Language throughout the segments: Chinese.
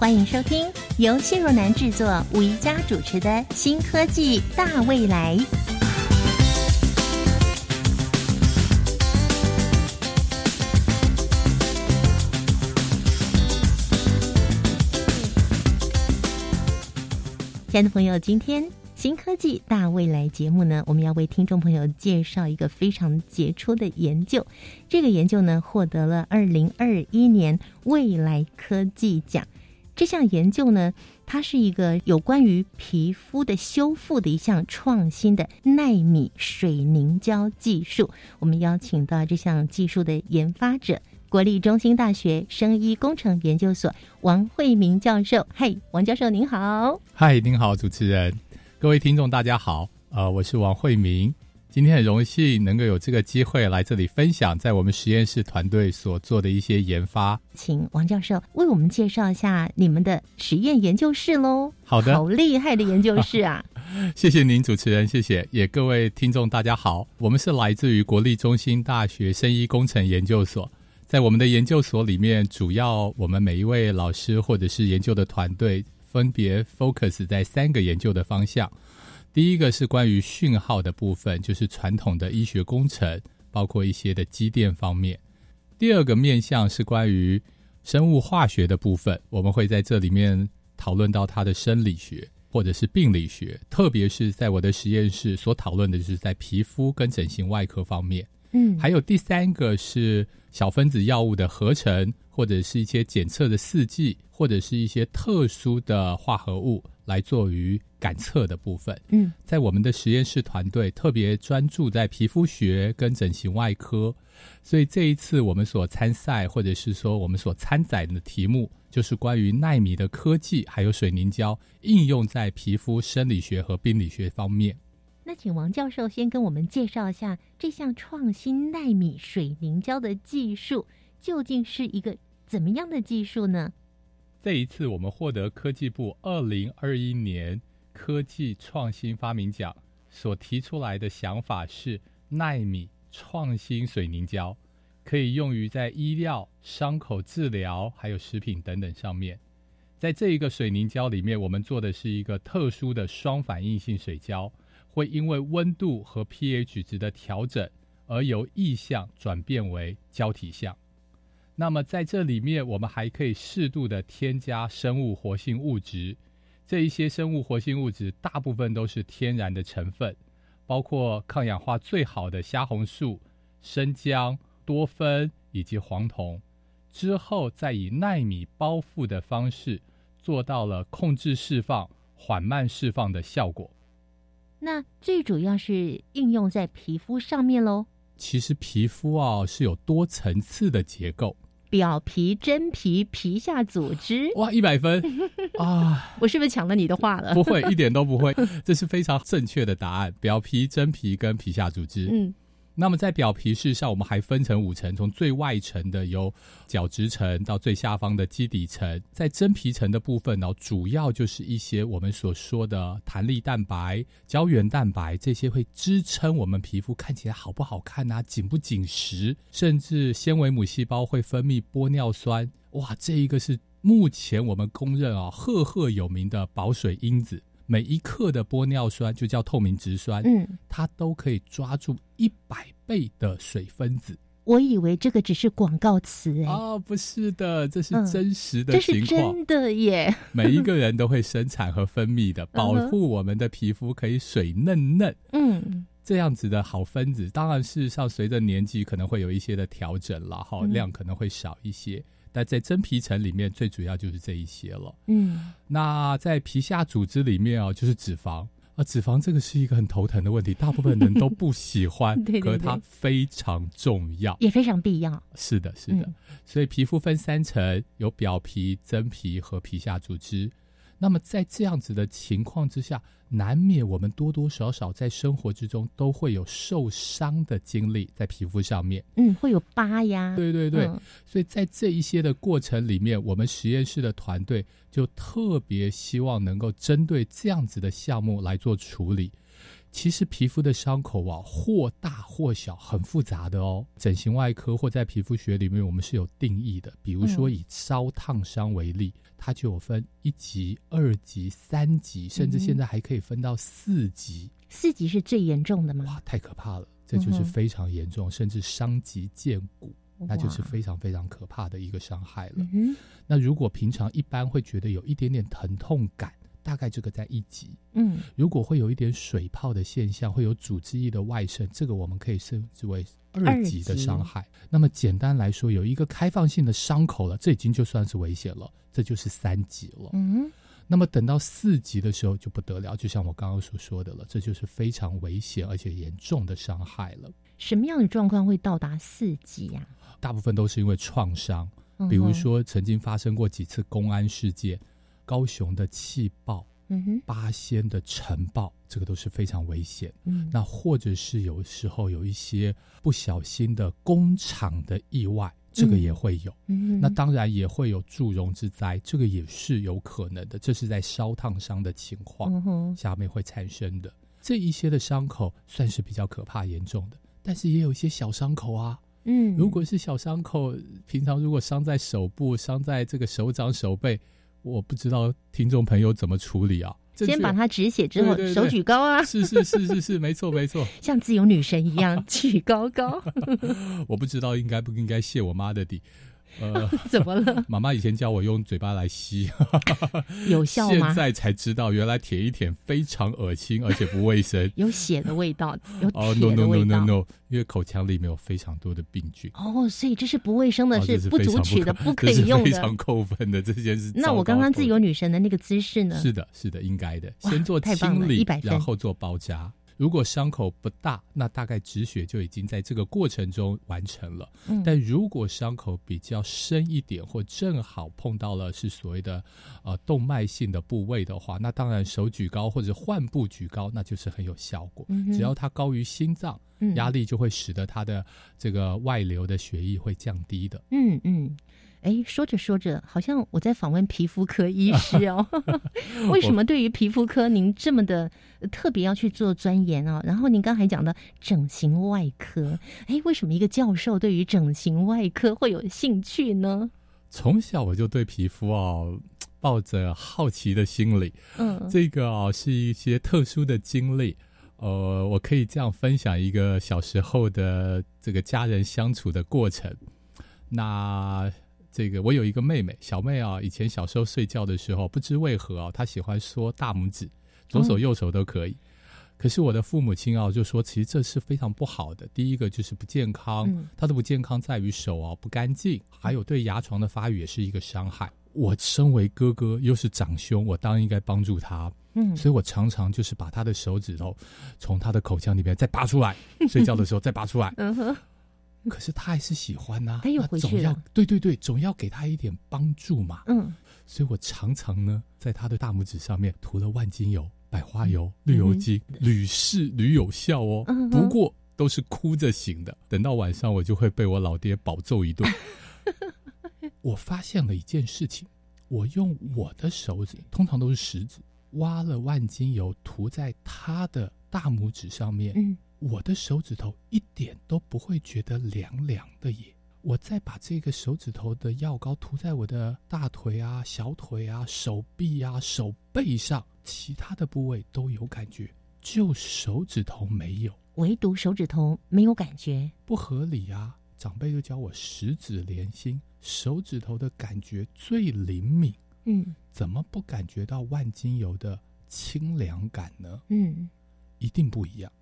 欢迎收听由谢若楠制作、吴一佳主持的《新科技大未来》。亲爱的朋友，今天《新科技大未来》节目呢，我们要为听众朋友介绍一个非常杰出的研究。这个研究呢，获得了二零二一年未来科技奖。这项研究呢，它是一个有关于皮肤的修复的一项创新的纳米水凝胶技术。我们邀请到这项技术的研发者。国立中心大学生医工程研究所王惠明教授，嗨，王教授您好，嗨，您好，主持人，各位听众大家好，呃，我是王惠明，今天很荣幸能够有这个机会来这里分享在我们实验室团队所做的一些研发，请王教授为我们介绍一下你们的实验研究室喽。好的，好厉害的研究室啊！谢谢您，主持人，谢谢，也各位听众大家好，我们是来自于国立中心大学生医工程研究所。在我们的研究所里面，主要我们每一位老师或者是研究的团队，分别 focus 在三个研究的方向。第一个是关于讯号的部分，就是传统的医学工程，包括一些的机电方面。第二个面向是关于生物化学的部分，我们会在这里面讨论到它的生理学或者是病理学，特别是在我的实验室所讨论的就是在皮肤跟整形外科方面。嗯，还有第三个是小分子药物的合成，或者是一些检测的试剂，或者是一些特殊的化合物来做于感测的部分。嗯，在我们的实验室团队特别专注在皮肤学跟整形外科，所以这一次我们所参赛，或者是说我们所参展的题目，就是关于纳米的科技，还有水凝胶应用在皮肤生理学和病理学方面。那请王教授先跟我们介绍一下这项创新纳米水凝胶的技术究竟是一个怎么样的技术呢？这一次我们获得科技部二零二一年科技创新发明奖所提出来的想法是纳米创新水凝胶，可以用于在医疗、伤口治疗还有食品等等上面。在这一个水凝胶里面，我们做的是一个特殊的双反应性水胶。会因为温度和 pH 值的调整而由异相转变为胶体相。那么在这里面，我们还可以适度的添加生物活性物质。这一些生物活性物质大部分都是天然的成分，包括抗氧化最好的虾红素、生姜、多酚以及黄酮。之后再以纳米包覆的方式做到了控制释放、缓慢释放的效果。那最主要是应用在皮肤上面喽。其实皮肤啊是有多层次的结构，表皮、真皮、皮下组织。哇，一百分 啊！我是不是抢了你的话了？不会，一点都不会，这是非常正确的答案。表皮、真皮跟皮下组织。嗯。那么在表皮事上，我们还分成五层，从最外层的由角质层到最下方的基底层。在真皮层的部分呢，主要就是一些我们所说的弹力蛋白、胶原蛋白这些会支撑我们皮肤看起来好不好看啊，紧不紧实，甚至纤维母细胞会分泌玻尿酸。哇，这一个是目前我们公认啊赫赫有名的保水因子。每一克的玻尿酸就叫透明质酸，嗯，它都可以抓住一百倍的水分子。我以为这个只是广告词哎，哦，不是的，这是真实的情况，这是真的耶。每一个人都会生产和分泌的，保护我们的皮肤可以水嫩嫩。嗯，这样子的好分子，当然事实上随着年纪可能会有一些的调整了，哈，量可能会少一些。但在真皮层里面，最主要就是这一些了。嗯，那在皮下组织里面哦，就是脂肪啊。脂肪这个是一个很头疼的问题，大部分人都不喜欢，可是它非常重要，也非常必要。是的，是的。所以皮肤分三层，有表皮、真皮和皮下组织。那么在这样子的情况之下，难免我们多多少少在生活之中都会有受伤的经历在皮肤上面。嗯，会有疤呀。对对对，嗯所以在这一些的过程里面，我们实验室的团队就特别希望能够针对这样子的项目来做处理。其实皮肤的伤口啊，或大或小，很复杂的哦。整形外科或在皮肤学里面，我们是有定义的。比如说嗯以烧烫伤为例，它就有分一级、二级、三级，甚至嗯现在还可以分到四级。四级是最严重的吗？哇，太可怕了！这就是非常严重，甚至伤及见骨，那就是非常非常可怕的一个伤害了。嗯，那如果平常一般会觉得有一点点疼痛感，大概这个在一级；嗯如果会有一点水泡的现象，会有组织液的外渗，这个我们可以称之为二级的伤害。那么简单来说，有一个开放性的伤口了，这已经就算是危险了，这就是三级了。嗯，那么等到四级的时候就不得了，就像我刚刚所说的了，这就是非常危险而且严重的伤害了。什么样的状况会到达四级呀、大部分都是因为创伤，比如，说曾经发生过几次公安事件，高雄的气爆、嗯哼，八仙的尘爆，这个都是非常危险。嗯，那或者是有时候有一些不小心的工厂的意外，这个也会有。嗯哼那当然也会有祝融之灾，这个也是有可能的。这是在烧烫伤的情况嗯，下面会产生的。这一些的伤口算是比较可怕严重的，但是也有一些小伤口啊。嗯，如果是小伤口，平常如果伤在手部、伤在这个手掌、手背，我不知道听众朋友怎么处理啊。先把它止血之后，对对对手举高啊，是是是是是，没错没错。像自由女神一样举高高，我不知道应该不应该谢我妈的底。呃，怎么了？妈妈以前教我用嘴巴来吸，有效吗？现在才知道原来舔一舔非常恶心，而且不卫生。有血的味道，有哦、铁 no 的 no 味 no 道。no no，因为口腔里面有非常多的病菌。哦，所以这是不卫生的，是不足取的，可不可以用的非常。扣分的这件事。那我刚刚自由女神的那个姿势呢？是的，是的，应该的。先做清理100，分然后做包扎。如果伤口不大，那大概止血就已经在这个过程中完成了。嗯但如果伤口比较深一点，或正好碰到了是所谓的呃动脉性的部位的话，那当然手举高或者患部举高，那就是很有效果。嗯只要它高于心脏，嗯压力就会使得它的这个外流的血液会降低的。嗯嗯，哎，说着说着，好像我在访问皮肤科医师哦。为什么对于皮肤科您这么的呃特别要去做钻研哦？然后您刚才讲的整形外科，哎，为什么一个教授对于整形外科会有兴趣呢？从小我就对皮肤哦抱着好奇的心理，嗯，这个哦是一些特殊的经历。呃，我可以这样分享一个小时候的这个家人相处的过程。那这个我有一个妹妹，小妹啊，以前小时候睡觉的时候，不知为何啊，她喜欢缩大拇指，左手右手都可以。可是我的父母亲啊，就说其实这是非常不好的。第一个就是不健康，嗯它的不健康在于手啊不干净，还有对牙床的发育也是一个伤害。我身为哥哥，又是长兄，我当然应该帮助他。嗯所以我常常就是把他的手指头从他的口腔里面再拔出来，睡觉的时候再拔出来。嗯哼，可是他还是喜欢呐、他又那总要回去了对对对，总要给他一点帮助嘛。嗯所以我常常呢，在他的大拇指上面涂了万金油、百花油、绿油精，屡试屡有效哦。嗯不过都是哭着醒的，等到晚上我就会被我老爹暴揍一顿。我发现了一件事情，我用我的手指，通常都是食指，挖了万金油涂在他的大拇指上面，嗯我的手指头一点都不会觉得凉凉的耶。我再把这个手指头的药膏涂在我的大腿啊、小腿啊、手臂啊、手背上，其他的部位都有感觉，就手指头没有，唯独手指头没有感觉。不合理啊！长辈就教我十指连心，手指头的感觉最灵敏，嗯怎么不感觉到万金油的清凉感呢？嗯一定不一样。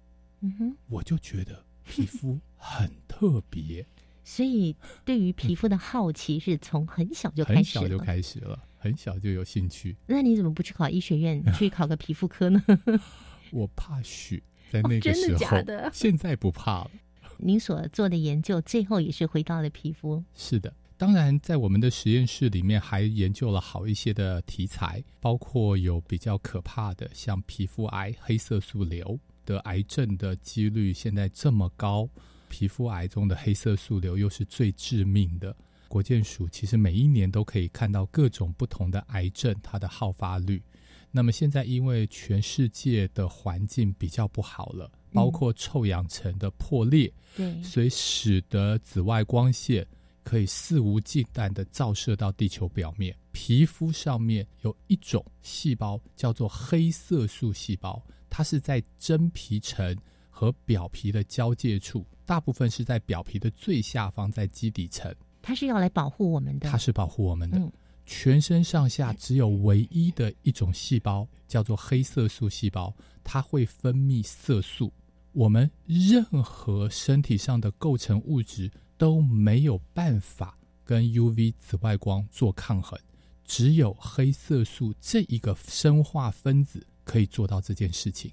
嗯哼。我就觉得皮肤很特别，所以对于皮肤的好奇是从很小就开始了。很小就开始了，很小就有兴趣。那你怎么不去考医学院，去考个皮肤科呢？我怕血，在那个真的时候，假的现在不怕了。您所做的研究最后也是回到了皮肤。是的，当然，在我们的实验室里面还研究了好一些的题材，包括有比较可怕的，像皮肤癌、黑色素瘤得癌症的几率现在这么高，皮肤癌中的黑色素瘤又是最致命的。国健署其实每一年都可以看到各种不同的癌症它的好发率。那么现在因为全世界的环境比较不好了，包括臭氧层的破裂，对，所以使得紫外光线。可以肆无忌惮的照射到地球表面，皮肤上面有一种细胞叫做黑色素细胞，它是在真皮层和表皮的交界处，大部分是在表皮的最下方，在基底层。它是要来保护我们的，它是保护我们的。全身上下只有唯一的一种细胞叫做黑色素细胞，它会分泌色素。我们任何身体上的构成物质。都没有办法跟 UV 紫外光做抗衡，只有黑色素这一个生化分子可以做到这件事情。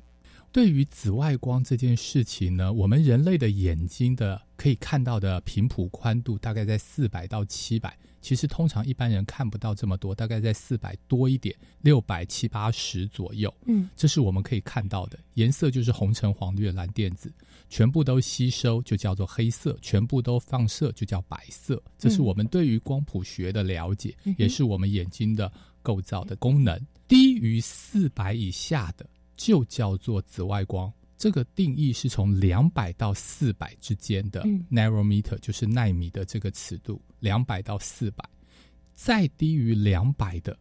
对于紫外光这件事情呢，我们人类的眼睛的可以看到的频谱宽度大概在四百到七百。其实通常一般人看不到这么多，大概在四百多一点，六百七八十左右。嗯，这是我们可以看到的颜色，就是红橙黄绿蓝靛紫，全部都吸收就叫做黑色，全部都放射就叫白色。这是我们对于光谱学的了解，也是我们眼睛的构造的功能。低于四百以下的就叫做紫外光。这个定义是从两百到四百之间的 nanometer，就是纳米的这个尺度，两百到四百，再低于两百的，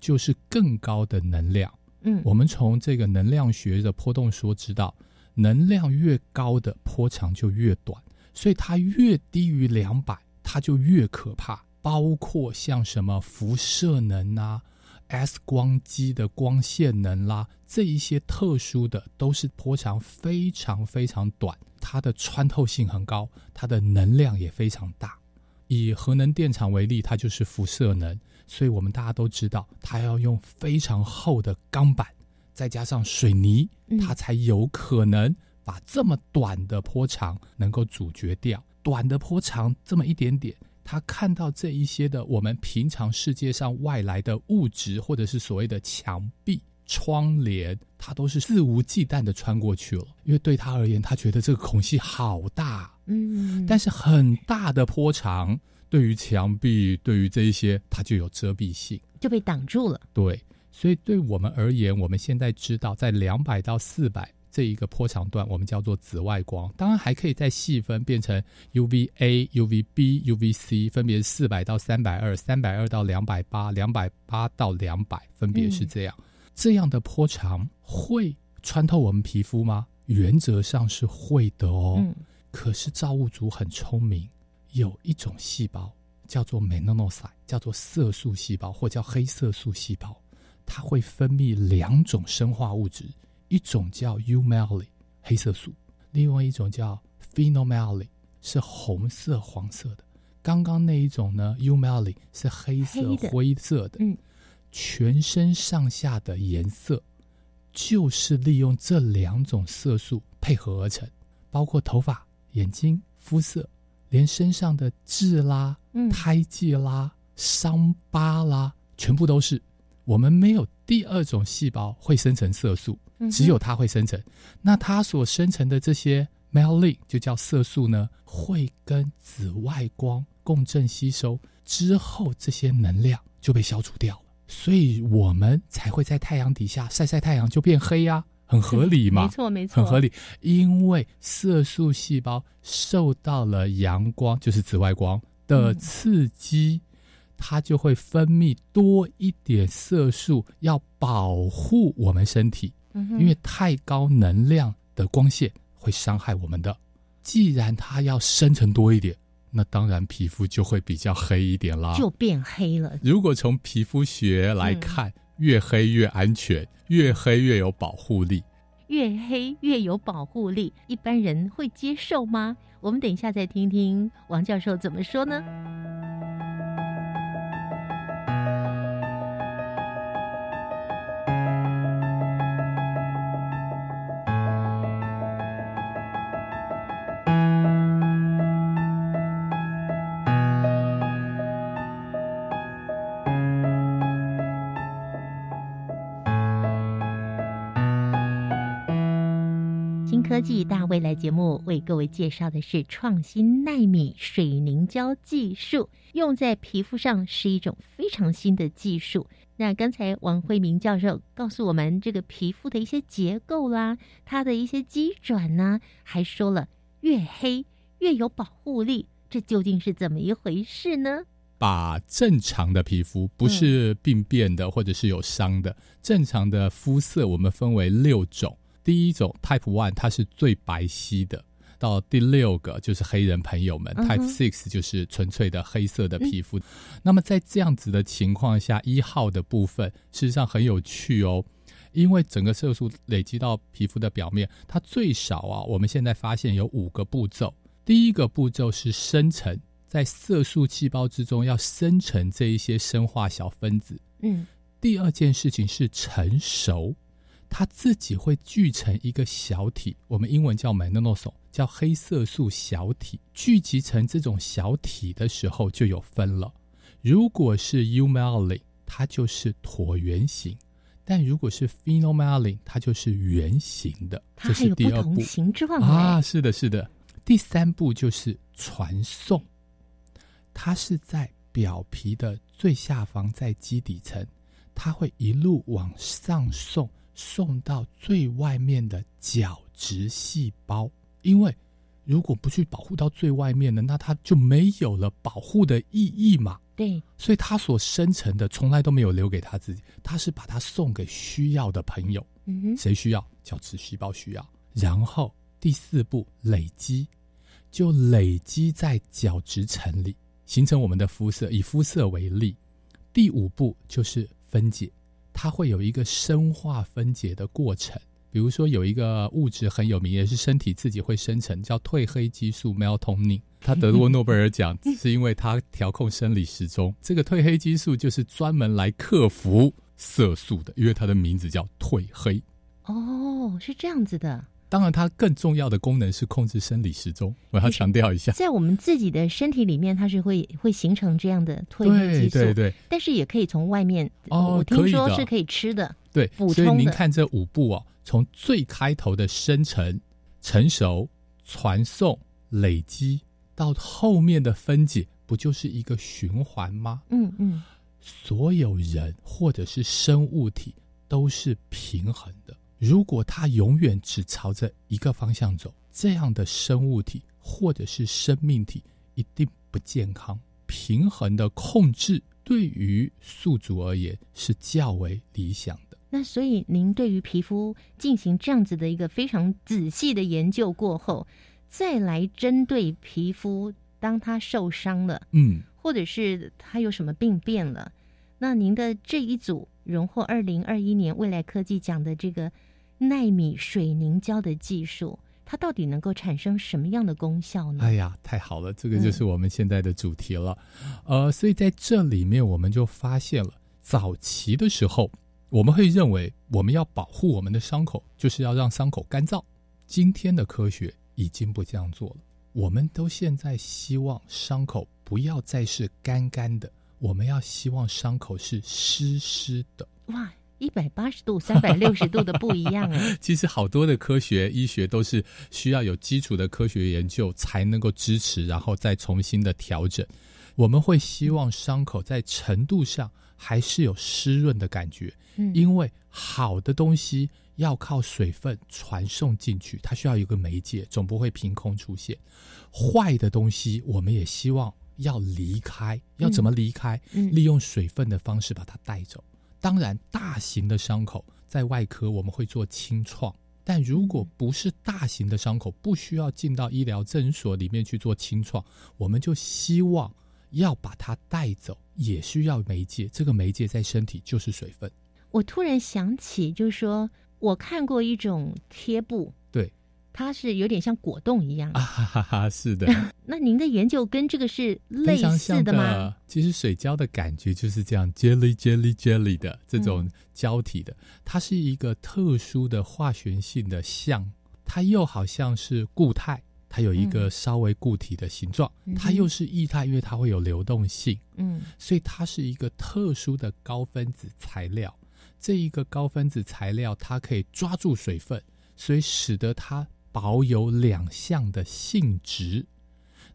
就是更高的能量。嗯，我们从这个能量学的波动说知道，能量越高的波长就越短，所以它越低于两百，它就越可怕。包括像什么辐射能啊。X 光机的光线能啦，这一些特殊的都是波长非常非常短，它的穿透性很高，它的能量也非常大。以核能电厂为例，它就是辐射能，所以我们大家都知道，它要用非常厚的钢板，再加上水泥，它才有可能把这么短的波长能够阻绝掉。短的波长这么一点点。他看到这一些的我们平常世界上外来的物质，或者是所谓的墙壁、窗帘，他都是肆无忌惮的穿过去了。因为对他而言，他觉得这个孔隙好大，嗯，但是很大的坡长对于墙壁，对于这一些，它就有遮蔽性，就被挡住了。对，所以对我们而言，我们现在知道，在两百到四百。这一个波长段，我们叫做紫外光。当然还可以再细分，变成 UVA、UVB、UVC，分别是四百到三百二、三百二到两百八、两百八到两百，分别是这样。这样的波长会穿透我们皮肤吗？原则上是会的哦。可是造物主很聪明，有一种细胞叫做 melanocyte，叫做色素细胞，或叫黑色素细胞，它会分泌两种生化物质。一种叫 u m e l i 黑色素，另外一种叫 p h e n o m e l i 是红色黄色的。刚刚那一种呢 u m e l i 是黑色灰色的。嗯，全身上下的颜色就是利用这两种色素配合而成，包括头发、眼睛、肤色，连身上的痣啦、胎记啦、伤疤啦，全部都是。我们没有第二种细胞会生成色素。只有它会生成，那它所生成的这些 melanin 就叫色素呢，会跟紫外光共振吸收之后，这些能量就被消除掉了，所以我们才会在太阳底下晒晒太阳就变黑呀，很合理嘛？没错，没错，很合理，因为色素细胞受到了阳光，就是紫外光的刺激。它就会分泌多一点色素，要保护我们身体，因为太高能量的光线会伤害我们的。既然它要深层多一点，那当然皮肤就会比较黑一点啦，就变黑了。如果从皮肤学来看，越黑越安全，越黑越有保护力，越黑越有保护力，一般人会接受吗？我们等一下再听听王教授怎么说呢？科技大未来节目为各位介绍的是创新纳米水凝胶技术，用在皮肤上是一种非常新的技术。那刚才王慧明教授告诉我们，这个皮肤的一些结构啦，它的一些机转呢，还说了越黑越有保护力，这究竟是怎么一回事呢？把正常的皮肤，不是病变的或者是有伤的，正常的肤色，我们分为六种。第一种 Type One，它是最白皙的；到第六个就是黑人朋友们，Type Six 就是纯粹的黑色的皮肤。那么在这样子的情况下，一号的部分事实上很有趣哦，因为整个色素累积到皮肤的表面，它最少啊，我们现在发现有五个步骤。第一个步骤是生成，在色素细胞之中要生成这一些生化小分子。嗯，第二件事情是成熟。它自己会聚成一个小体，我们英文叫 melanosome，叫黑色素小体。聚集成这种小体的时候，就有分了。如果是 eumelin，它就是椭圆形；但如果是 phenolmelin，它就是圆形的。这是第二步形状啊，是的，是的。第三步就是传送，它是在表皮的最下方，在基底层，它会一路往上送。送到最外面的角质细胞，因为如果不去保护到最外面的，那它就没有了保护的意义嘛。对，所以它所生成的从来都没有留给他自己，他是把它送给需要的朋友。嗯哼，谁需要？角质细胞需要。然后第四步累积，就累积在角质层里，形成我们的肤色。以肤色为例，第五步就是分解。它会有一个生化分解的过程，比如说有一个物质很有名，也是身体自己会生成，叫褪黑激素 （melatonin）。他得过诺贝尔奖，是因为他调控生理时钟。这个褪黑激素就是专门来克服色素的，因为它的名字叫褪黑。哦，是这样子的。当然，它更重要的功能是控制生理时钟。我要强调一下，在我们自己的身体里面，它是会会形成这样的褪黑激素。对对对。但是也可以从外面哦，我听说是可以吃的。对，补充所以您看这五步哦，从最开头的生成、成熟、传送、累积，到后面的分解，不就是一个循环吗？嗯嗯。所有人或者是生物体都是平衡的。如果它永远只朝着一个方向走，这样的生物体或者是生命体一定不健康。平衡的控制对于宿主而言是较为理想的。那所以您对于皮肤进行这样子的一个非常仔细的研究过后，再来针对皮肤，当它受伤了，嗯，或者是它有什么病变了，那您的这一组荣获二零二一年未来科技奖的这个。纳米水凝胶的技术，它到底能够产生什么样的功效呢？哎呀，太好了，这个就是我们现在的主题了。呃，所以在这里面，我们就发现了，早期的时候，我们会认为我们要保护我们的伤口，就是要让伤口干燥。今天的科学已经不这样做了，我们都现在希望伤口不要再是干干的，我们要希望伤口是湿湿的。哇！一百八十度、三百六十度的不一样哎。其实好多的科学医学都是需要有基础的科学研究才能够支持，然后再重新的调整。我们会希望伤口在程度上还是有湿润的感觉，嗯，因为好的东西要靠水分传送进去，它需要有个媒介，总不会凭空出现。坏的东西我们也希望要离开，要怎么离开？利用水分的方式把它带走。当然，大型的伤口在外科我们会做清创，但如果不是大型的伤口，不需要进到医疗诊所里面去做清创，我们就希望要把它带走，也需要媒介。这个媒介在身体就是水分。我突然想起，就是说我看过一种贴布。它是有点像果冻一样啊，哈哈哈，是的。那您的研究跟这个是类似的吗？其实水胶的感觉就是这样，jelly jelly jelly 的这种胶体的，它是一个特殊的化学性的像，它又好像是固态，它有一个稍微固体的形状，它又是液态，因为它会有流动性，嗯，所以它是一个特殊的高分子材料。这一个高分子材料，它可以抓住水分，所以使得它。保有两项的性质。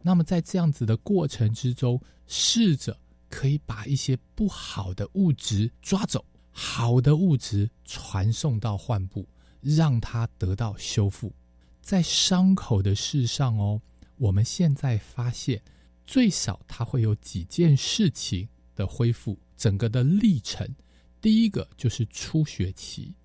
那么在这样子的过程之中，试着可以把一些不好的物质抓走，好的物质传送到患部，让它得到修复。在伤口的事上哦，我们现在发现，最少它会有几件事情的恢复，整个的历程。第一个就是出血期，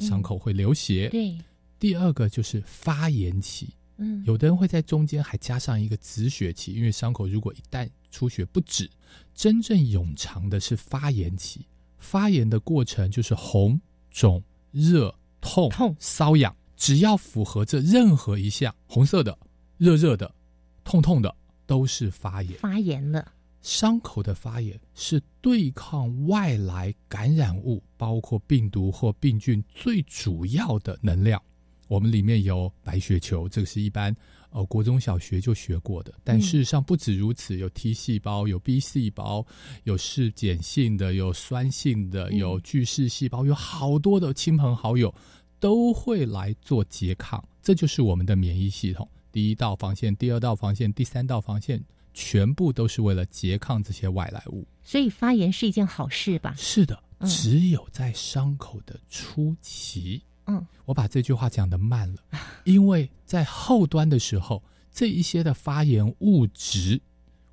伤口会流血；对，第二个就是发炎期。嗯，有的人会在中间还加上一个止血期，因为伤口如果一旦出血不止，真正永长的是发炎期。发炎的过程就是红、肿、热、痛、痛瘙痒，只要符合这任何一项，红色的、热热的、痛痛的，都是发炎。发炎了，伤口的发炎是对抗外来感染物，包括病毒或病菌最主要的能量。我们里面有白血球，这个是一般呃国中小学就学过的。但事实上不止如此，有 T 细胞，有 B 细胞，有是碱性的，有酸性的，有巨噬细胞，有好多的亲朋好友都会来做拮抗。这就是我们的免疫系统，第一道防线，第二道防线，第三道防线，全部都是为了拮抗这些外来物。所以发炎是一件好事吧？是的，嗯只有在伤口的初期。嗯，我把这句话讲的慢了，因为在后端的时候，这一些的发炎物质，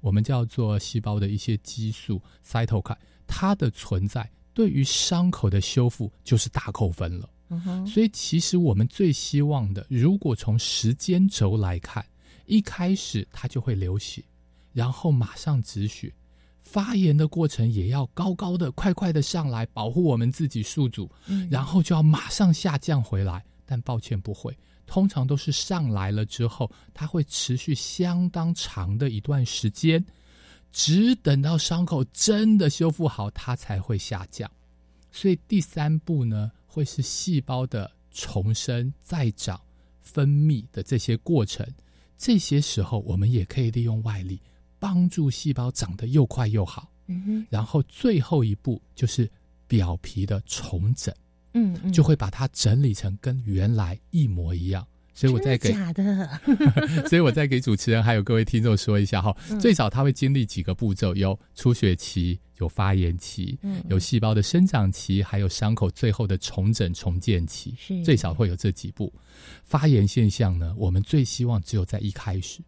我们叫做细胞的一些激素 cytokine，它的存在对于伤口的修复就是大扣分了。嗯哼，所以其实我们最希望的，如果从时间轴来看，一开始它就会流血，然后马上止血，发炎的过程也要高高的、快快的上来，保护我们自己宿主，嗯然后就要马上下降回来。但抱歉不会，通常都是上来了之后，它会持续相当长的一段时间，只等到伤口真的修复好，它才会下降。所以第三步呢，会是细胞的重生、再长、分泌的这些过程。这些时候，我们也可以利用外力帮助细胞长得又快又好。嗯哼，然后最后一步就是表皮的重整，嗯嗯，就会把它整理成跟原来一模一样。所以我再给假的？所以我再给主持人还有各位听众说一下哈，嗯最少他会经历几个步骤：有出血期，有发炎期，嗯有细胞的生长期，还有伤口最后的重整重建期。是最少会有这几步。发炎现象呢，我们最希望只有在一开始，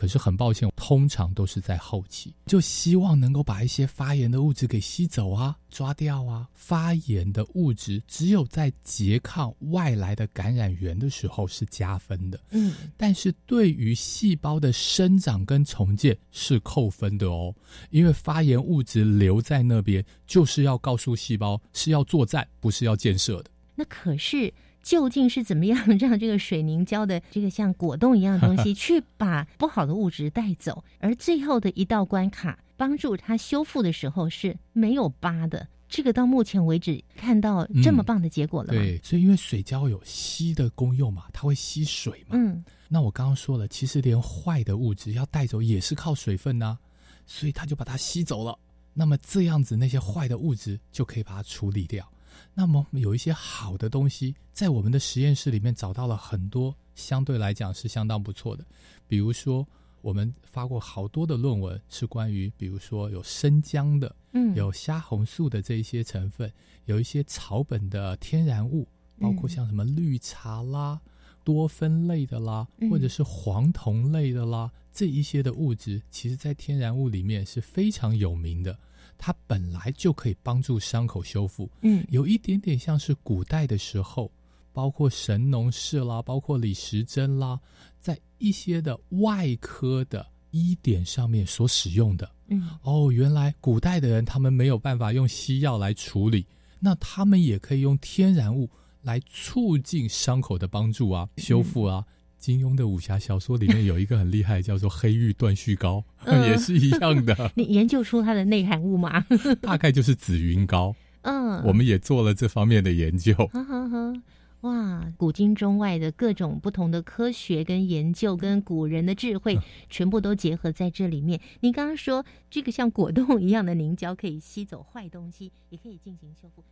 可是很抱歉，通常都是在后期。就希望能够把一些发炎的物质给吸走啊，抓掉啊。发炎的物质只有在拮抗外来的感染源的时候是加分的，嗯但是对于细胞的生长跟重建是扣分的哦，因为发炎物质留在那边，就是要告诉细胞是要作战，不是要建设的。那可是究竟是怎么样 让这个水凝胶的这个像果冻一样的东西 去把不好的物质带走，而最后的一道关卡帮助它修复的时候是没有疤的？这个到目前为止看到这么棒的结果了吗？对，所以因为水胶有吸的功用嘛，它会吸水嘛。嗯，那我刚刚说了，其实连坏的物质要带走也是靠水分呐、所以它就把它吸走了。那么这样子，那些坏的物质就可以把它处理掉。那么有一些好的东西，在我们的实验室里面找到了很多，相对来讲是相当不错的。比如说，我们发过好多的论文，是关于比如说有生姜的，嗯有虾红素的这一些成分，有一些草本的天然物，包括嗯像什么绿茶啦、多酚类的啦，嗯或者是黄酮类的啦，这一些的物质，其实在天然物里面是非常有名的。它本来就可以帮助伤口修复，嗯有一点点像是古代的时候，包括神农氏啦，包括李时珍啦，在一些的外科的医典上面所使用的。嗯哦，原来古代的人他们没有办法用西药来处理，那他们也可以用天然物来促进伤口的帮助啊、修复啊。金庸的武侠小说里面有一个很厉害，叫做黑玉断续膏，嗯 也是一样的，你研究出它的内涵物吗？大概就是紫云膏。嗯，我们也做了这方面的研究。哇，古今中外的各种不同的科学跟研究，跟古人的智慧，全部都结合在这里面。您刚刚说这个像果冻一样的凝胶可以吸走坏东西，也可以进行修复？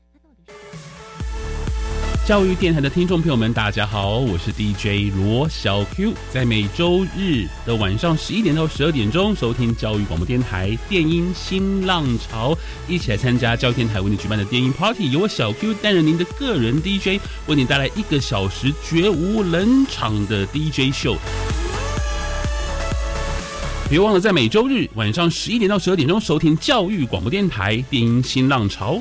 教育电台的听众朋友们，大家好，我是 DJ 罗小 Q，在每周日的晚上十一点到十二点钟，收听教育广播电台电音新浪潮，一起来参加教育电台为你举办的电音 Party，由我小 Q 担任您的个人 DJ，为你带来一个小时绝无冷场的 DJ 秀。别忘了在每周日晚上十一点到十二点钟收听教育广播电台电音新浪潮。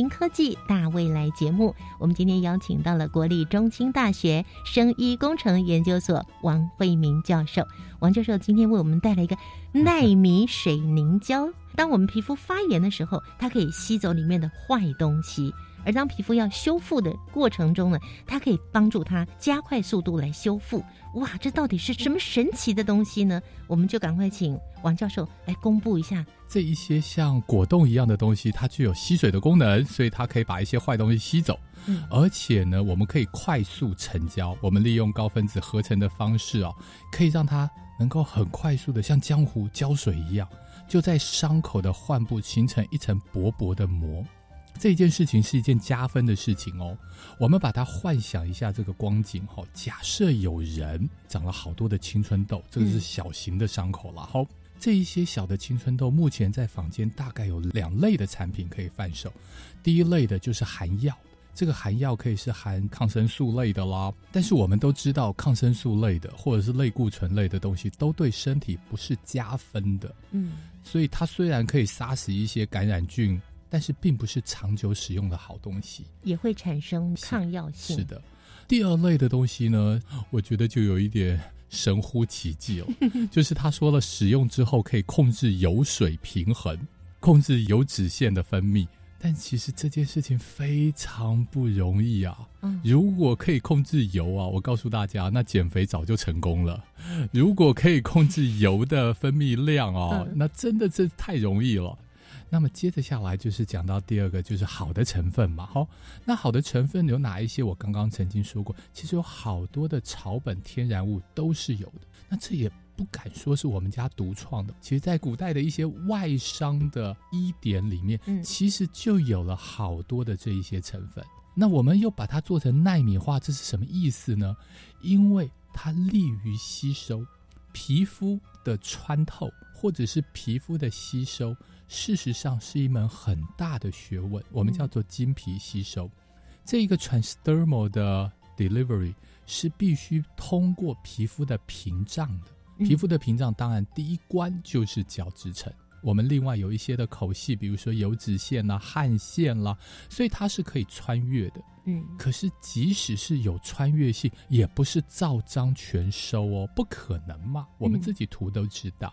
新科技大未来节目，我们今天邀请到了国立中青大学生医工程研究所王慧明教授。王教授今天为我们带来一个 纳米水凝胶。当我们皮肤发炎的时候，它可以吸走里面的坏东西；而当皮肤要修复的过程中呢，它可以帮助它加快速度来修复。哇，这到底是什么神奇的东西呢？我们就赶快请王教授来公布一下。这一些像果冻一样的东西，它具有吸水的功能，所以它可以把一些坏东西吸走。嗯，而且呢，我们可以快速成胶。我们利用高分子合成的方式哦，可以让它能够很快速的像江湖胶水一样，就在伤口的患部形成一层薄薄的膜。这件事情是一件加分的事情哦。我们把它幻想一下这个光景哈，假设有人长了好多的青春痘，这个是小型的伤口了。好，这一些小的青春痘，目前在坊间大概有两类的产品可以贩售。第一类的就是含药，这个含药可以是含抗生素类的啦。但是我们都知道，抗生素类的或者是类固醇类的东西，都对身体不是加分的。嗯，所以它虽然可以杀死一些感染菌。但是并不是长久使用的好东西，也会产生抗药性。是的，第二类的东西呢，我觉得就有一点神乎其技哦，就是他说了，使用之后可以控制油水平衡，控制油脂腺的分泌。但其实这件事情非常不容易啊！嗯如果可以控制油啊，我告诉大家，那减肥早就成功了。如果可以控制油的分泌量啊，那真的这太容易了。那么接着下来就是讲到第二个，就是好的成分嘛。好，那好的成分有哪一些？我刚刚曾经说过，其实有好多的草本天然物都是有的。那这也不敢说是我们家独创的，其实在古代的一些外商的医典里面，其实就有了好多的这一些成分。那我们又把它做成纳米化，这是什么意思呢？因为它利于吸收皮肤的穿透，或者是皮肤的吸收。事实上是一门很大的学问，我们叫做经皮吸收。这一个 transdermal 的 delivery 是必须通过皮肤的屏障的。皮肤的屏障当然第一关就是角质层，我们另外有一些的口系，比如说油脂腺啦、汗腺啦，所以它是可以穿越的。嗯，可是即使是有穿越性，也不是照章全收哦，不可能嘛。我们自己涂都知道，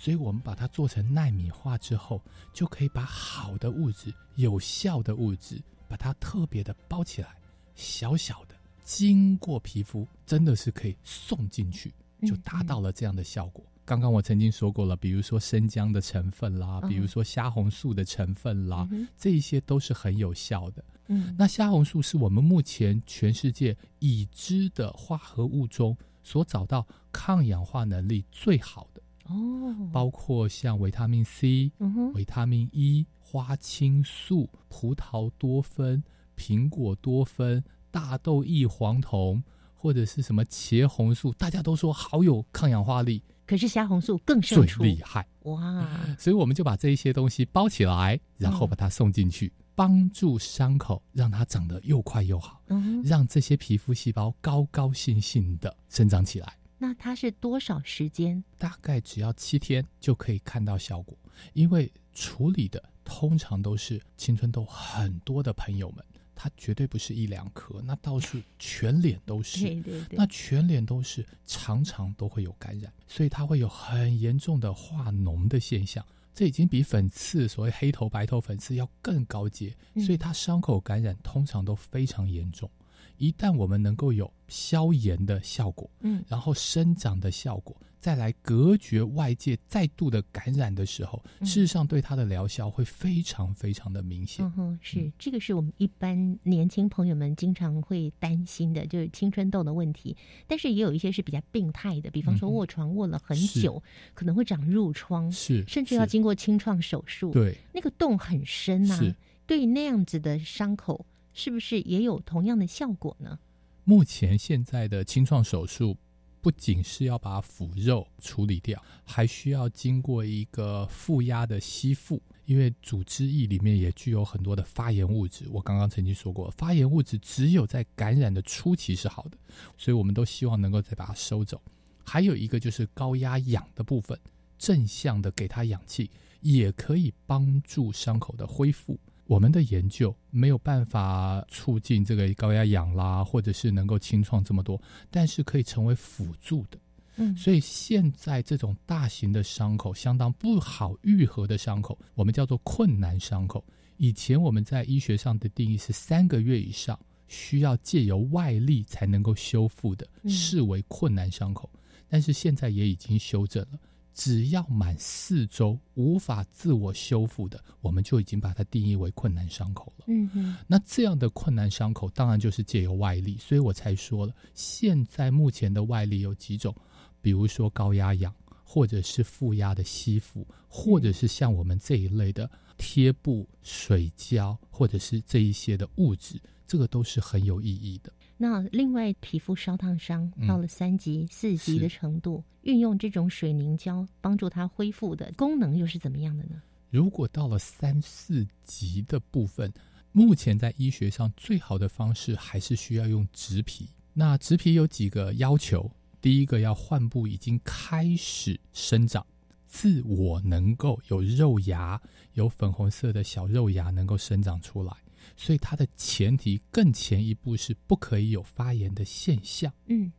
所以我们把它做成纳米化之后，就可以把好的物质、有效的物质，把它特别的包起来，小小的，经过皮肤，真的是可以送进去，就达到了这样的效果。刚刚我曾经说过了，比如说生姜的成分啦，比如说虾红素的成分啦，这一些都是很有效的。嗯，那虾红素是我们目前全世界已知的化合物中所找到抗氧化能力最好的哦，包括像维他命 C、维他命 E、花青素、葡萄多酚、苹果多酚、大豆异黄酮，或者是什么茄红素，大家都说好有抗氧化力。可是虾红素更胜出，最厉害哇！所以我们就把这一些东西包起来，然后把它送进去，帮助伤口让它长得又快又好，嗯，让这些皮肤细胞高高兴兴的生长起来。那它是多少时间？大概只要七天就可以看到效果，因为处理的通常都是青春痘很多的朋友们。它绝对不是一两颗，那到处全脸都是。对对对，那全脸都是，常常都会有感染，所以它会有很严重的化脓的现象。这已经比粉刺，所谓黑头白头粉刺要更高阶，所以它伤口感染通常都非常严重。一旦我们能够有消炎的效果，嗯，然后生长的效果。再来隔绝外界再度的感染的时候，事实上对它的疗效会非常非常的明显。嗯哼，是这个是我们一般年轻朋友们经常会担心的，就是青春痘的问题。但是也有一些是比较病态的，比方说卧床卧了很久，可能会长褥疮，是甚至要经过清创手术。对，那个洞很深呐，是对那样子的伤口，是不是也有同样的效果呢？目前现在的清创手术。不仅是要把腐肉处理掉，还需要经过一个负压的吸附，因为组织液里面也具有很多的发炎物质。我刚刚曾经说过，发炎物质只有在感染的初期是好的，所以我们都希望能够再把它收走。还有一个就是高压氧的部分，正向的给它氧气，也可以帮助伤口的恢复。我们的研究没有办法促进这个高压氧啦，或者是能够清创这么多，但是可以成为辅助的。嗯，所以现在这种大型的伤口，相当不好愈合的伤口，我们叫做困难伤口。以前我们在医学上的定义是三个月以上需要借由外力才能够修复的，视为困难伤口。但是现在也已经修正了。只要满四周无法自我修复的，我们就已经把它定义为困难伤口了。嗯哼，那这样的困难伤口当然就是借由外力，所以我才说了，现在目前的外力有几种，比如说高压氧，或者是负压的吸附，或者是像我们这一类的贴布、水胶，或者是这一些的物质，这个都是很有意义的。那另外，皮肤烧烫伤到了三级、四级的程度，运用这种水凝胶帮助它恢复的功能又是怎么样的呢？如果到了三四级的部分，目前在医学上最好的方式还是需要用植皮。那植皮有几个要求：第一个，要患部已经开始生长，自我能够有肉芽，有粉红色的小肉芽能够生长出来。所以它的前提更前一步是不可以有发炎的现象。嗯，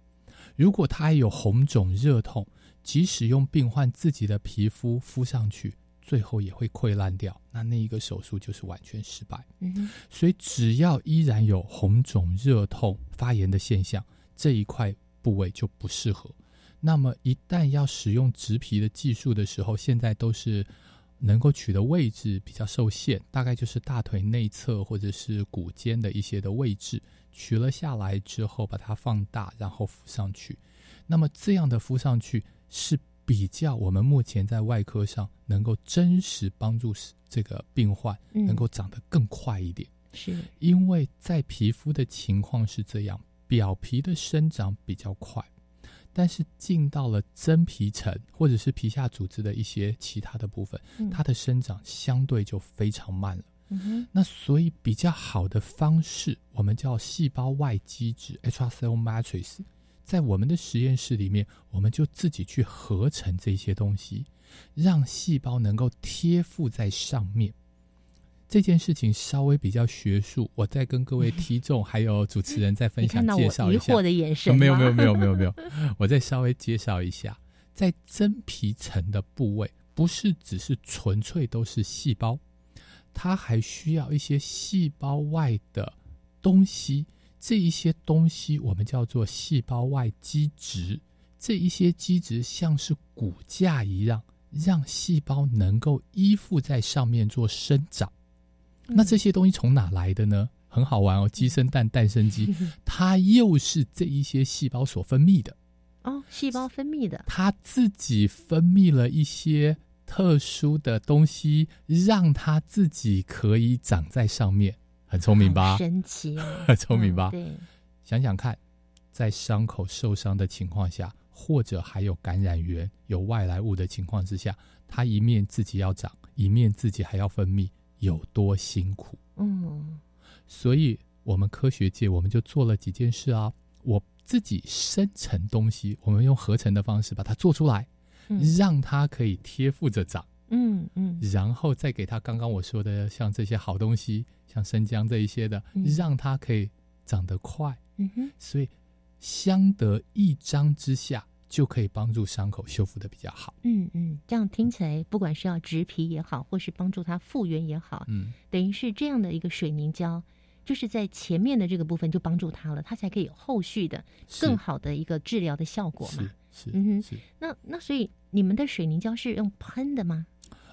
如果它还有红肿热痛，即使用病患自己的皮肤敷上去，最后也会溃烂掉，那那一个手术就是完全失败。嗯，所以只要依然有红肿热痛、发炎的现象，这一块部位就不适合。那么一旦要使用植皮的技术的时候，现在都是。能够取的位置比较受限，大概就是大腿内侧或者是骨尖的一些的位置，取了下来之后，把它放大，然后敷上去。那么这样的敷上去是比较我们目前在外科上能够真实帮助这个病患能够长得更快一点。是因为在皮肤的情况是这样，表皮的生长比较快。但是进到了真皮层或者是皮下组织的一些其他的部分，它的生长相对就非常慢了。那所以比较好的方式，我们叫细胞外基质 （extracellular matrix），在我们的实验室里面，我们就自己去合成这些东西，让细胞能够贴附在上面。这件事情稍微比较学术，我再跟各位 听众还有主持人再分享介绍一下。疑惑的眼神，没有没有没有没有没有，我再稍微介绍一下，在真皮层的部位，不是只是纯粹都是细胞，它还需要一些细胞外的东西。这一些东西我们叫做细胞外基质，这一些基质像是骨架一样，让细胞能够依附在上面做生长。那这些东西从哪来的呢？很好玩哦，鸡生蛋，蛋生鸡，它又是这一些细胞所分泌的哦，细胞分泌的，它自己分泌了一些特殊的东西，让它自己可以长在上面，很聪明吧？神奇啊，很聪明吧？对，想想看，在伤口受伤的情况下，或者还有感染源、有外来物的情况之下，它一面自己要长，一面自己还要分泌。有多辛苦？嗯，所以我们科学界我们就做了几件事啊。我自己生成东西，我们用合成的方式把它做出来，让它可以贴附着长。嗯嗯，然后再给它刚刚我说的像这些好东西，像生姜这一些的，让它可以长得快。嗯哼，所以相得益彰之下。就可以帮助伤口修复的比较好。嗯嗯，这样听起来，不管是要植皮也好，或是帮助它复原也好，嗯，等于是这样的一个水凝胶，就是在前面的这个部分就帮助它了，它才可以有后续的更好的一个治疗的效果嘛。是，嗯哼，那那所以你们的水凝胶是用喷的吗？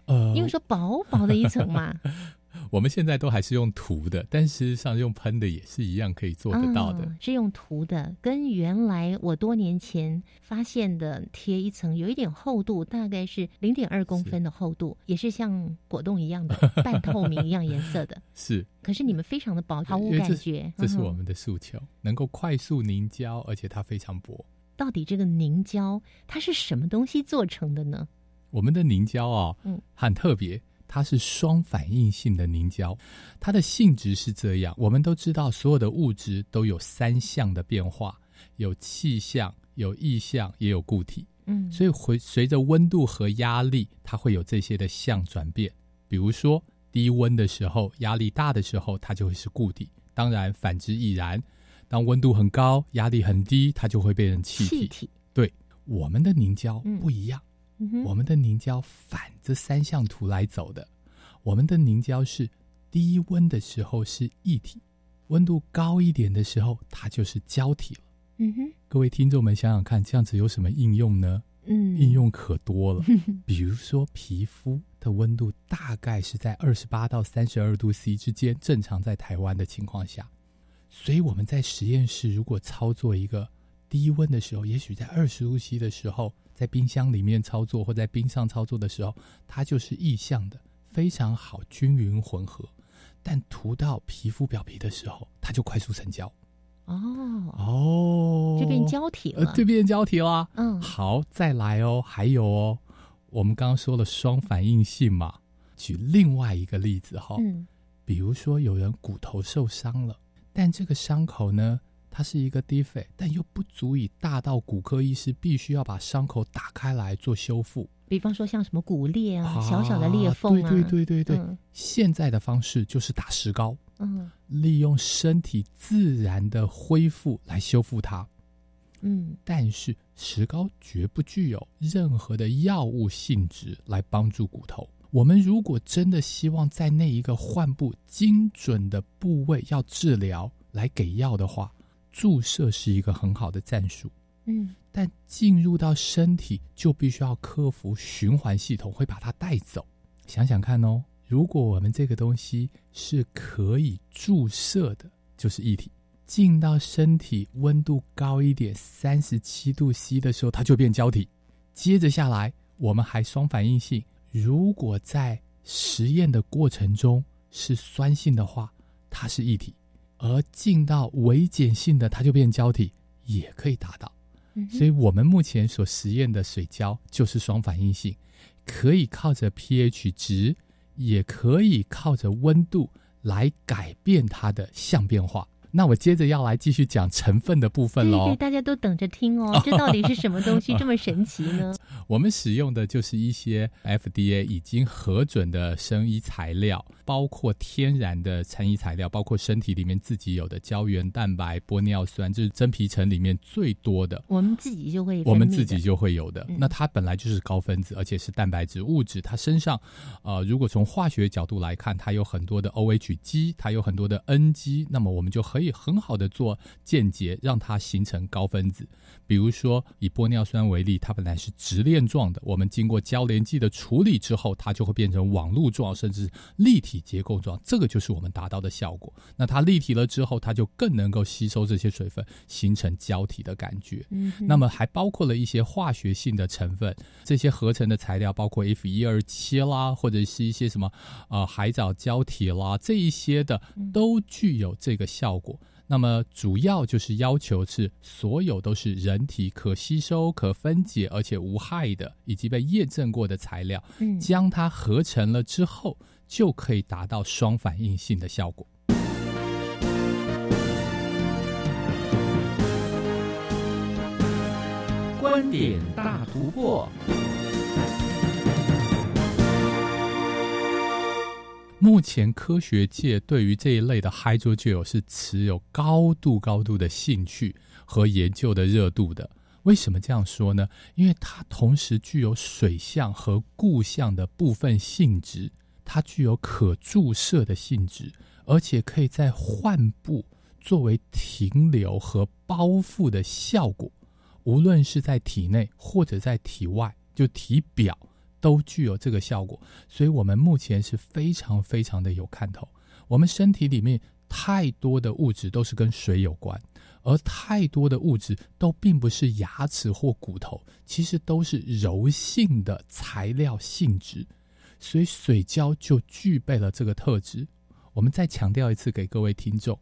呃，因为说薄薄的一层嘛。我们现在都还是用涂的，但事实上用喷的也是一样可以做得到的。是用涂的，跟原来我多年前发现的贴一层有一点厚度，大概是零点二公分的厚度，也是像果冻一样的 半透明一样颜色的。是，可是你们非常的薄，毫无感觉。这是我们的诉求，能够快速凝胶，而且它非常薄。到底这个凝胶它是什么东西做成的呢？我们的凝胶啊，嗯，很特别。它是双反应性的凝胶，它的性质是这样。我们都知道，所有的物质都有三项的变化，有气象、有意象，也有固体。嗯，所以会随着温度和压力，它会有这些的相转变。比如说，低温的时候，压力大的时候，它就会是固体。当然，反之亦然。当温度很高，压力很低，它就会变成气体。气体。对，我们的凝胶不一样。我们的凝胶反着三项图来走的，我们的凝胶是低温的时候是液体，温度高一点的时候它就是胶体了。嗯哼，各位听众们想想看，这样子有什么应用呢？嗯，应用可多了。比如说皮肤的温度大概是在二十八到三十二度 C 之间，正常在台湾的情况下，所以我们在实验室如果操作一个低温的时候，也许在二十度 C 的时候。在冰箱里面操作或在冰上操作的时候，它就是异向的，非常好均匀混合。但涂到皮肤表皮的时候，它就快速成胶。哦哦，就变胶体了，就，变胶体了。嗯，好，再来哦，还有哦，我们刚刚说了双反应性嘛，举另外一个例子哈，嗯，比如说有人骨头受伤了，但这个伤口呢？它是一个低费，但又不足以大到骨科医师必须要把伤口打开来做修复。比方说像什么骨裂啊，小小的裂缝啊，对对对对对。现在的方式就是打石膏，嗯，利用身体自然的恢复来修复它。嗯，但是石膏绝不具有任何的药物性质来帮助骨头。我们如果真的希望在那一个患部精准的部位要治疗来给药的话。注射是一个很好的战术，嗯，但进入到身体就必须要克服循环系统会把它带走。想想看哦，如果我们这个东西是可以注射的，就是液体进到身体，温度高一点，三十七度 C 的时候，它就变胶体。接着下来，我们还双反应性，如果在实验的过程中是酸性的话，它是液体。而进到微碱性的，它就变胶体，也可以达到。所以，我们目前所实验的水胶就是双反应性，可以靠着 pH 值，也可以靠着温度来改变它的相变化。那我接着要来继续讲成分的部分喽。对对，大家都等着听哦，这到底是什么东西这么神奇呢？我们使用的就是一些 FDA 已经核准的生医材料，包括天然的成衣材料，包括身体里面自己有的胶原蛋白、玻尿酸，这是真皮层里面最多的。我们自己就会，我们自己就会有的。嗯那它本来就是高分子，而且是蛋白质物质。它身上，呃，如果从化学角度来看，它有很多的 OH 基，它有很多的 N 基，那么我们就可以以很好的做间接，让它形成高分子。比如说以玻尿酸为例，它本来是直链状的，我们经过交联剂的处理之后，它就会变成网路状，甚至立体结构状。这个就是我们达到的效果。那它立体了之后，它就更能够吸收这些水分，形成胶体的感觉。嗯那么还包括了一些化学性的成分，这些合成的材料包括 F 一二七啦，或者是一些什么呃海藻胶体啦，这一些的都具有这个效果。那么主要就是要求是所有都是人体可吸收、可分解而且无害的，以及被验证过的材料，嗯将它合成了之后，就可以达到双反应性的效果。观点大突破。目前科学界对于这一类的 hydrogel 是持有高度高度的兴趣和研究的热度的。为什么这样说呢？因为它同时具有水相和固相的部分性质，它具有可注射的性质，而且可以在患部作为停留和包覆的效果。无论是在体内或者在体外，就体表。都具有这个效果，所以我们目前是非常非常的有看头。我们身体里面太多的物质都是跟水有关，而太多的物质都并不是牙齿或骨头，其实都是柔性的材料性质，所以水胶就具备了这个特质。我们再强调一次给各位听众：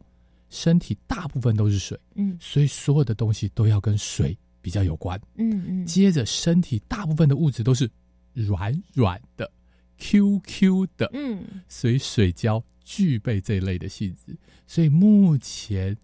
身体大部分都是水，嗯所以所有的东西都要跟水比较有关。嗯嗯，接着，身体大部分的物质都是软软的、Q Q 的，嗯，所以水胶具备这一类的性质。所以目前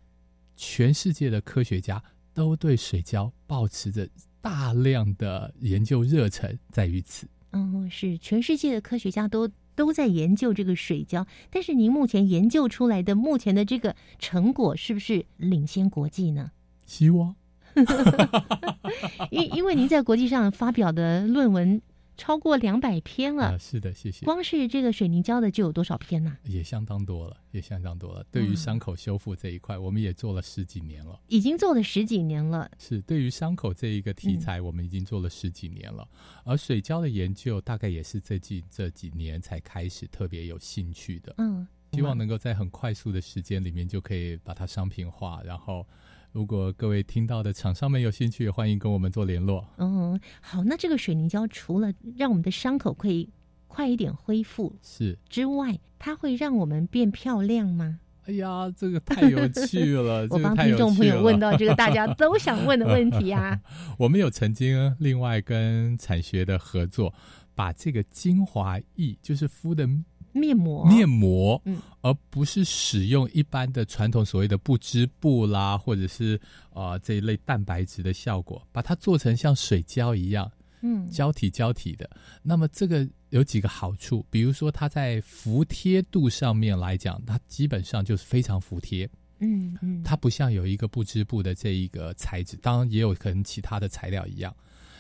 全世界的科学家都对水胶保持着大量的研究热忱，在于此。嗯，是全世界的科学家都都在研究这个水胶，但是您目前研究出来的目前的这个成果是不是领先国际呢？希望，因因为您在国际上发表的论文超过两百篇了，啊，是的，谢谢。光是这个水凝胶的就有多少篇呢、也相当多了，也相当多了。对于伤口修复这一块，我们也做了十几年了。已经做了十几年了。是对于伤口这一个题材，我们已经做了十几年了。而水胶的研究，大概也是最近这几年才开始特别有兴趣的。嗯，希望能够在很快速的时间里面就可以把它商品化。然后，如果各位听到的厂商们有兴趣，也欢迎跟我们做联络。嗯，好，那这个水凝胶除了让我们的伤口可以快一点恢复是，之外，它会让我们变漂亮吗？哎呀，这个太有趣了！我这个帮听众朋友问到这个大家都想问的问题啊。我们有曾经另外跟产学的合作，把这个精华液，就是敷的面膜，面膜，嗯，而不是使用一般的传统所谓的不织布啦，或者是呃这一类蛋白质的效果，把它做成像水胶一样，嗯胶体胶体的。那么这个有几个好处，比如说它在服帖度上面来讲，它基本上就是非常服帖。嗯嗯，它不像有一个不织布的这一个材质，当然也有可能其他的材料一样。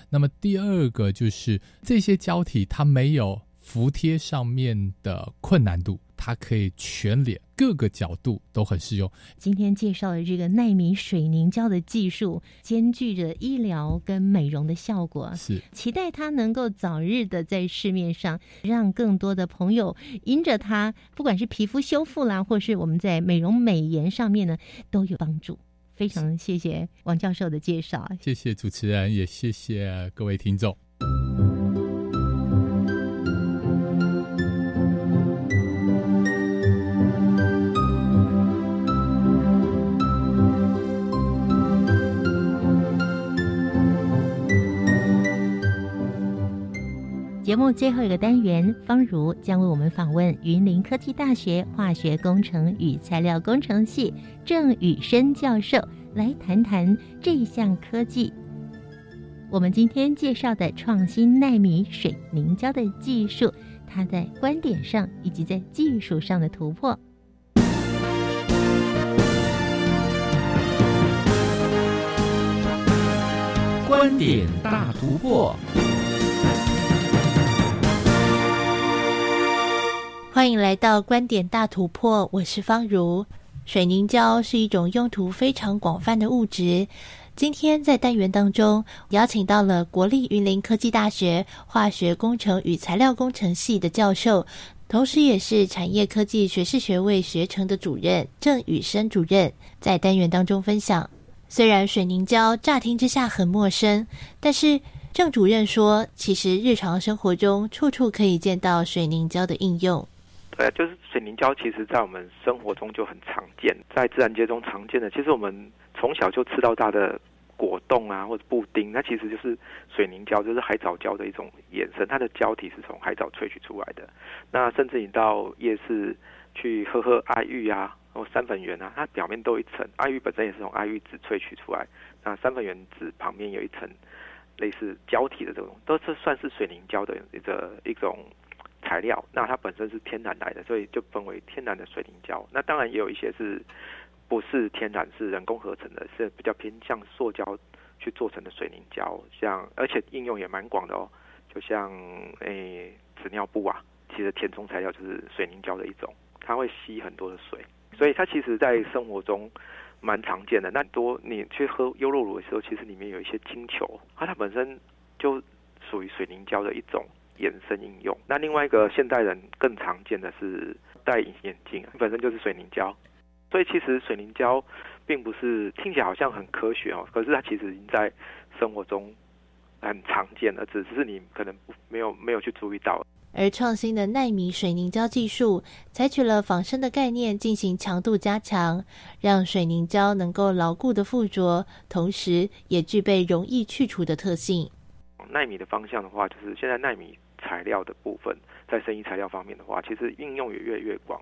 那么第二个就是这些胶体它没有服帖上面的困难度，它可以全脸各个角度都很适用。今天介绍的这个纳米水凝胶的技术，兼具着医疗跟美容的效果，是期待它能够早日的在市面上，让更多的朋友因着它，不管是皮肤修复啦，或是我们在美容美颜上面呢，都有帮助。非常谢谢王教授的介绍。谢谢主持人，也谢谢各位听众。节目最后一个单元，方如将为我们访问云林科技大学化学工程与材料工程系郑宇生教授，来谈谈这项科技。我们今天介绍的创新纳米水凝胶的技术，它在观点上以及在技术上的突破。观点大突破。欢迎来到观点大突破，我是方如。水凝胶是一种用途非常广泛的物质。今天在单元当中，邀请到了国立云林科技大学化学工程与材料工程系的教授，同时也是产业科技学士学位学程的主任郑宇生主任，在单元当中分享。虽然水凝胶乍听之下很陌生，但是郑主任说，其实日常生活中处处可以见到水凝胶的应用。对，就是水凝胶，其实在我们生活中就很常见，在自然界中常见的。其实我们从小就吃到大的果冻啊，或者布丁，那其实就是水凝胶，就是海藻胶的一种衍生。它的胶体是从海藻萃取出来的。那甚至你到夜市去喝喝爱玉啊，或三粉圆啊，它表面都有一层爱玉本身也是从爱玉籽萃取出来。那三粉圆籽旁边有一层类似胶体的这种，都是算是水凝胶的一个一种。材料，那它本身是天然来的，所以就分为天然的水凝胶。那当然也有一些是不是天然，是人工合成的，是比较偏向塑胶去做成的水凝胶。像而且应用也蛮广的哦，就像诶纸尿布啊，其实填充材料就是水凝胶的一种，它会吸很多的水，所以它其实在生活中蛮常见的。那多你去喝优酪乳的时候，其实里面有一些晶球，它它本身就属于水凝胶的一种。延伸应用。那另外一个现代人更常见的是戴隐形眼镜，本身就是水凝胶。所以其实水凝胶并不是听起来好像很科学哦，可是它其实已经在生活中很常见了，只是你可能没有没有去注意到。而创新的纳米水凝胶技术，采取了仿生的概念进行强度加强，让水凝胶能够牢固的附着，同时也具备容易去除的特性。纳米的方向的话，就是现在纳米。材料的部分，在生意材料方面的话，其实应用也越来越广。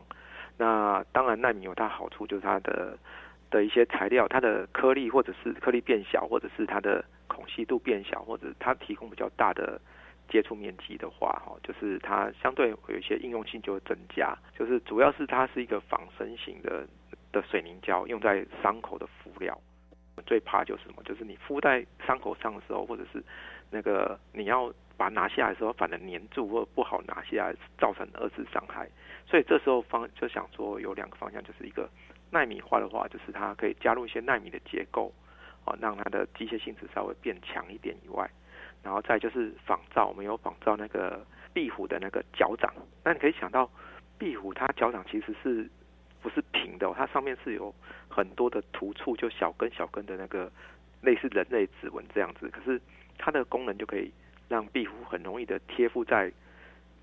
那当然，纳米有它好处，就是它的的一些材料，它的颗粒或者是颗粒变小，或者是它的孔隙度变小，或者它提供比较大的接触面积的话，哈，就是它相对有一些应用性就会增加。就是主要是它是一个仿生型的的水凝胶，用在伤口的敷料。最怕就是什么？就是你敷在伤口上的时候，或者是那个你要。把它拿下来的时候，反而粘住或不好拿下来，造成二次伤害。所以这时候方就想说有两个方向，就是一个纳米化的话，就是它可以加入一些纳米的结构，哦，让它的机械性质稍微变强一点以外，然后再就是仿造，我们有仿造那个壁虎的那个脚掌。那你可以想到，壁虎它脚掌其实是不是平的？它上面是有很多的突触，就小根小根的那个类似人类指纹这样子。可是它的功能就可以。让壁虎很容易的贴附在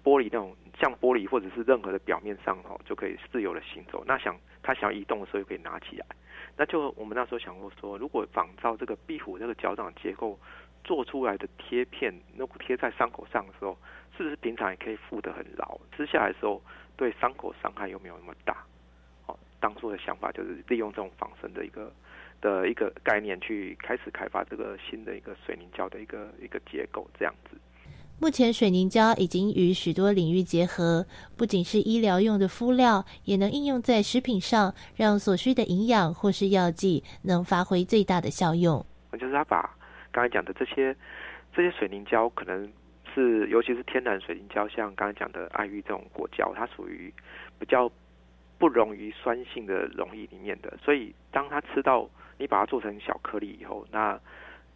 玻璃那种像玻璃或者是任何的表面上哦，就可以自由的行走。那想它想移动的时候，就可以拿起来。那就我们那时候想过说，如果仿照这个壁虎这个脚掌结构做出来的贴片，如果贴在伤口上的时候，是不是平常也可以附得很牢？撕下来的时候，对伤口伤害又没有那么大？哦，当初的想法就是利用这种仿生的一个。的一个概念去开始开发这个新的一个水凝胶的一个一个结构，这样子。目前水凝胶已经与许多领域结合，不仅是医疗用的敷料，也能应用在食品上，让所需的营养或是药剂能发挥最大的效用。就是他把刚才讲的这些这些水凝胶，可能是尤其是天然水凝胶，像刚才讲的爱玉这种果胶，它属于比较不溶于酸性的溶液里面的，所以当它吃到你把它做成小颗粒以后，那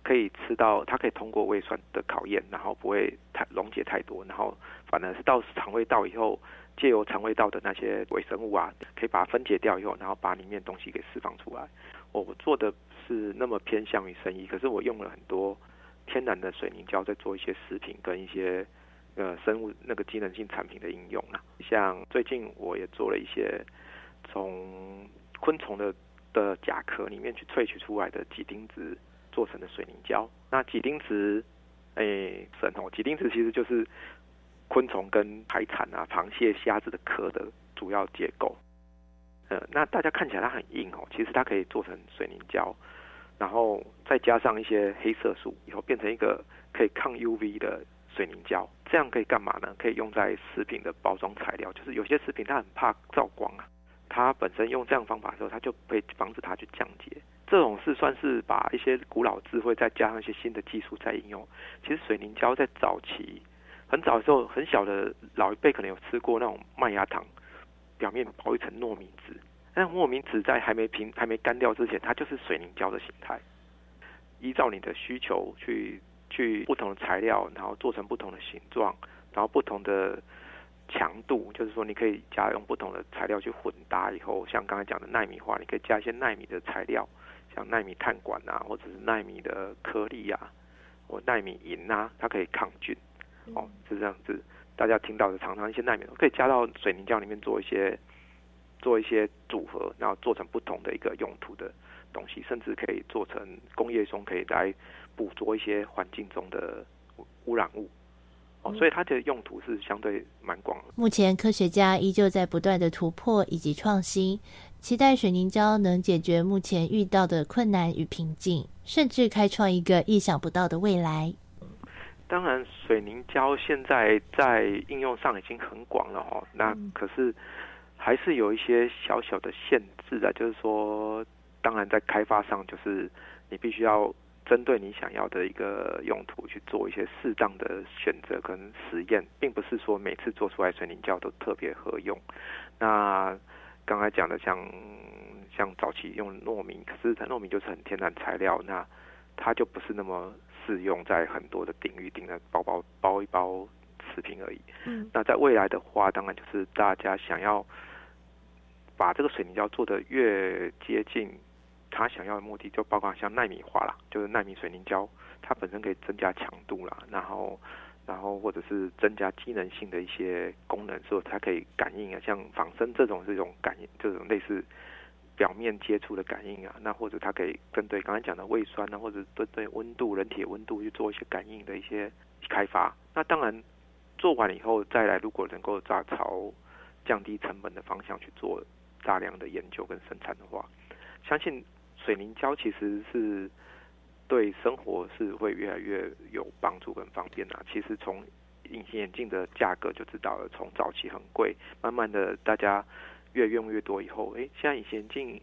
可以吃到，它可以通过胃酸的考验，然后不会太溶解太多，然后反而是到肠胃道以后，借由肠胃道的那些微生物啊，可以把它分解掉以后，然后把里面东西给释放出来。我做的是那么偏向于生意，可是我用了很多天然的水凝胶在做一些食品跟一些呃生物那个机能性产品的应用啊，像最近我也做了一些从昆虫的。的甲壳里面去萃取出来的几丁质做成的水凝胶。那几丁质，哎，神哦，几丁质其实就是昆虫跟海产啊、螃蟹、虾子的壳的主要结构。呃，那大家看起来它很硬哦，其实它可以做成水凝胶，然后再加上一些黑色素，以后变成一个可以抗 UV 的水凝胶。这样可以干嘛呢？可以用在食品的包装材料，就是有些食品它很怕照光啊，它本身用这样方法的时候，它就可以防止它去降解。这种是算是把一些古老智慧再加上一些新的技术再应用。其实水凝胶在早期很早的时候，很小的老一辈可能有吃过那种麦芽糖，表面包一层糯米纸，那糯米纸在还没平还没干掉之前，它就是水凝胶的形态。依照你的需求去。去不同的材料，然后做成不同的形状，然后不同的强度，就是说你可以加用不同的材料去混搭，以后像刚才讲的纳米化，你可以加一些纳米的材料，像纳米碳管啊，或者是纳米的颗粒啊，或纳米银啊，它可以抗菌。哦，是这样子。大家听到的常常一些纳米可以加到水凝胶里面做一些做一些组合，然后做成不同的一个用途的东西，甚至可以做成工业中可以来。捕捉一些环境中的污染物，哦，所以它的用途是相对蛮广的。目前科学家依旧在不断的突破以及创新，期待水凝胶能解决目前遇到的困难与瓶颈，甚至开创一个意想不到的未来。当然，水凝胶现在在应用上已经很广了哦，那可是还是有一些小小的限制的，就是说，当然在开发上，就是你必须要。针对你想要的一个用途去做一些适当的选择跟实验，并不是说每次做出来水凝胶都特别合用。那刚才讲的像像早期用糯米，可是糯米就是很天然材料，那它就不是那么适用在很多的领域，顶的包包包一包食品而已。嗯，那在未来的话，当然就是大家想要把这个水凝胶做的越接近。他想要的目的就包括像纳米化啦，就是纳米水凝胶，它本身可以增加强度啦，然后，然后或者是增加机能性的一些功能，所以它可以感应啊，像仿生这种这种感应，这种类似表面接触的感应啊，那或者它可以针对刚才讲的胃酸啊，或者针对温度、人体温度去做一些感应的一些开发。那当然做完以后再来，如果能够在朝降低成本的方向去做大量的研究跟生产的话，相信。水凝胶其实是对生活是会越来越有帮助跟方便啊。其实从隐形眼镜的价格就知道了，从早期很贵，慢慢的大家越用越多以后，哎，现在隐形眼镜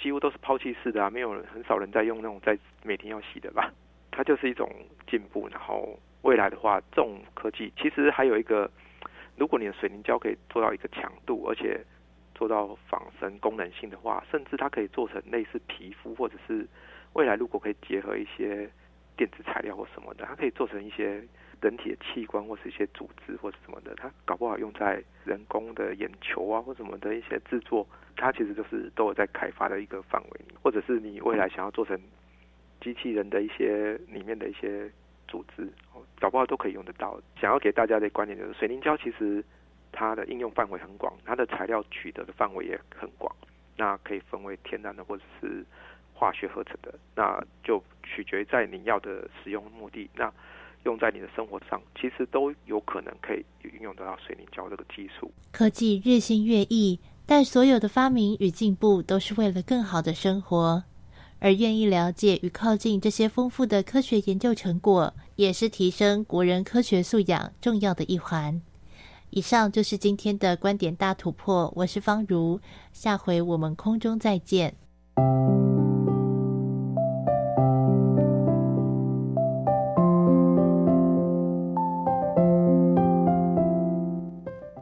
几乎都是抛弃式的啊，没有人很少人在用那种在每天要洗的吧？它就是一种进步。然后未来的话，这种科技其实还有一个，如果你的水凝胶可以做到一个强度，而且做到仿生功能性的话，甚至它可以做成类似皮肤，或者是未来如果可以结合一些电子材料或什么的，它可以做成一些人体的器官或是一些组织或者什么的，它搞不好用在人工的眼球啊或什么的一些制作，它其实就是都有在开发的一个范围，或者是你未来想要做成机器人的一些里面的一些组织，搞不好都可以用得到。想要给大家的观点就是，水凝胶其实。它的应用范围很广，它的材料取得的范围也很广，那可以分为天然的或者是化学合成的，那就取决在你要的使用目的。那用在你的生活上，其实都有可能可以运用得到水凝胶这个技术。科技日新月异，但所有的发明与进步都是为了更好的生活，而愿意了解与靠近这些丰富的科学研究成果，也是提升国人科学素养重要的一环。以上就是今天的观点大突破，我是方如，下回我们空中再见。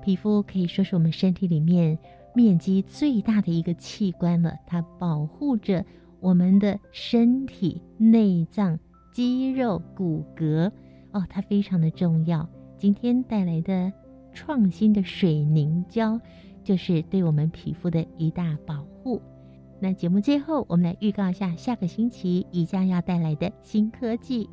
皮肤可以说是我们身体里面面积最大的一个器官了，它保护着我们的身体内脏、肌肉、骨骼，哦，它非常的重要。今天带来的。创新的水凝胶就是对我们皮肤的一大保护。那节目最后，我们来预告一下下个星期即将要带来的新科技。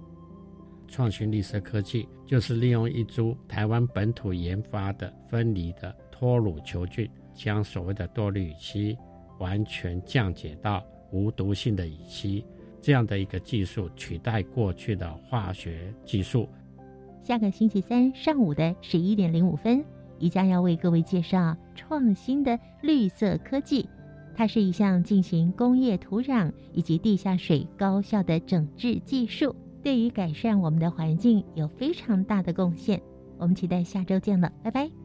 创新绿色科技就是利用一株台湾本土研发的分离的脱乳球菌，将所谓的多氯乙烯完全降解到无毒性的乙烯，这样的一个技术取代过去的化学技术。下个星期三上午的十一点零五分，宜家要为各位介绍创新的绿色科技。它是一项进行工业土壤以及地下水高效的整治技术，对于改善我们的环境有非常大的贡献。我们期待下周见了，拜拜。